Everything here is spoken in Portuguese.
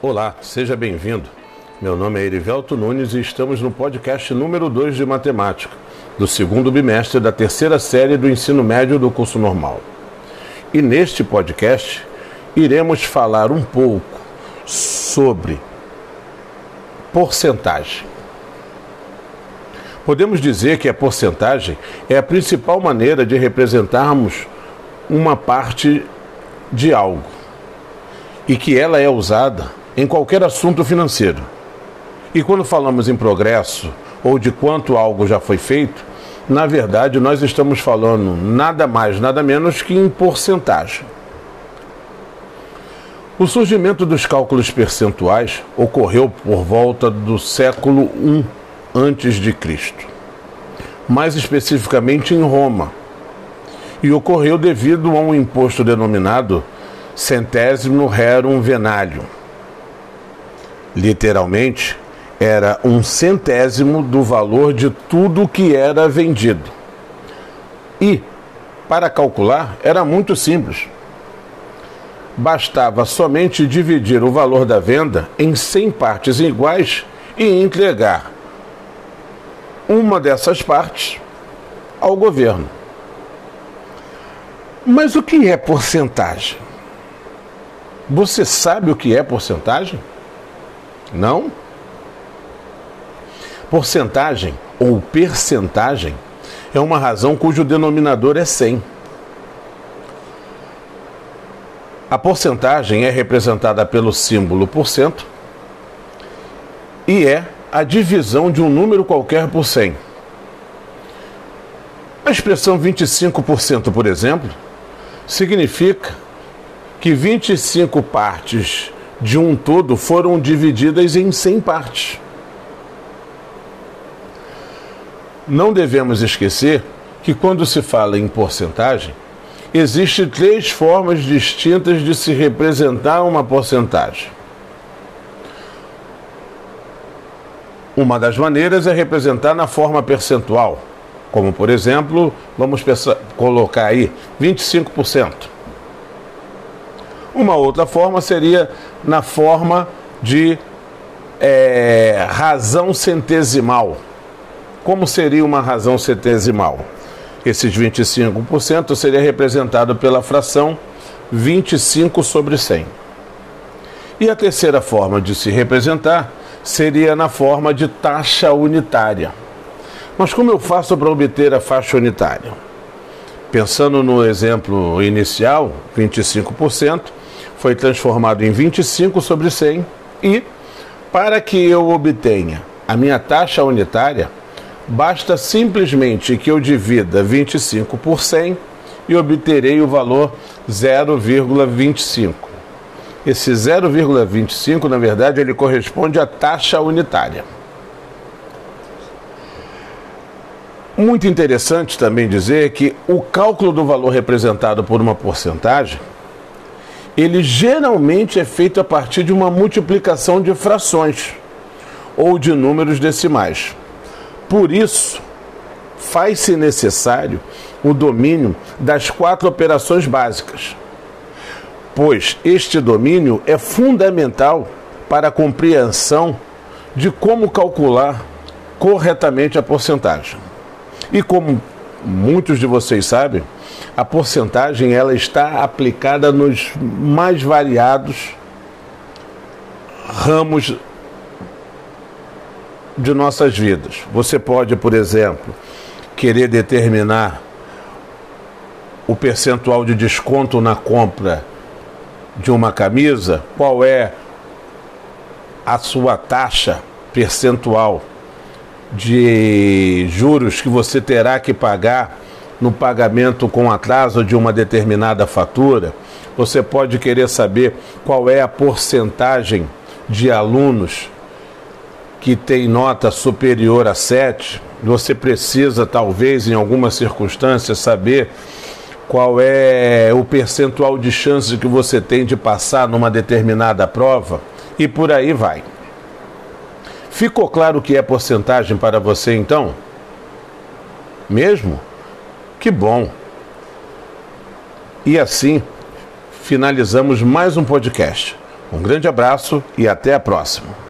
Olá, seja bem-vindo. Meu nome é Erivelto Nunes e estamos no podcast número 2 de matemática, do segundo bimestre da terceira série do ensino médio do curso normal. E neste podcast iremos falar um pouco sobre porcentagem. Podemos dizer que a porcentagem é a principal maneira de representarmos uma parte de algo e que ela é usada em qualquer assunto financeiro. E quando falamos em progresso ou de quanto algo já foi feito, na verdade nós estamos falando nada mais, nada menos que em porcentagem. O surgimento dos cálculos percentuais ocorreu por volta do século I antes de Cristo, mais especificamente em Roma, e ocorreu devido a um imposto denominado centésimo rerum venalium. Literalmente, era um centésimo do valor de tudo que era vendido. E, para calcular, era muito simples bastava somente dividir o valor da venda em 100 partes iguais e entregar uma dessas partes ao governo. Mas o que é porcentagem? Você sabe o que é porcentagem? Não? Porcentagem ou percentagem é uma razão cujo denominador é 100 A porcentagem é representada pelo símbolo por cento e é a divisão de um número qualquer por 100. A expressão 25%, por exemplo, significa que 25 partes de um todo foram divididas em 100 partes. Não devemos esquecer que quando se fala em porcentagem, Existem três formas distintas de se representar uma porcentagem. Uma das maneiras é representar na forma percentual, como por exemplo, vamos colocar aí 25%. Uma outra forma seria na forma de é, razão centesimal. Como seria uma razão centesimal? Esses 25% seria representado pela fração 25 sobre 100. E a terceira forma de se representar seria na forma de taxa unitária. Mas como eu faço para obter a faixa unitária? Pensando no exemplo inicial, 25% foi transformado em 25 sobre 100 e, para que eu obtenha a minha taxa unitária, Basta simplesmente que eu divida 25 por 100 e obterei o valor 0,25. Esse 0,25, na verdade, ele corresponde à taxa unitária. Muito interessante também dizer que o cálculo do valor representado por uma porcentagem, ele geralmente é feito a partir de uma multiplicação de frações ou de números decimais. Por isso, faz-se necessário o domínio das quatro operações básicas, pois este domínio é fundamental para a compreensão de como calcular corretamente a porcentagem. E como muitos de vocês sabem, a porcentagem ela está aplicada nos mais variados ramos de nossas vidas. Você pode, por exemplo, querer determinar o percentual de desconto na compra de uma camisa, qual é a sua taxa percentual de juros que você terá que pagar no pagamento com atraso de uma determinada fatura. Você pode querer saber qual é a porcentagem de alunos que tem nota superior a 7, você precisa, talvez, em algumas circunstâncias, saber qual é o percentual de chances que você tem de passar numa determinada prova e por aí vai. Ficou claro o que é porcentagem para você então? Mesmo? Que bom! E assim finalizamos mais um podcast. Um grande abraço e até a próxima.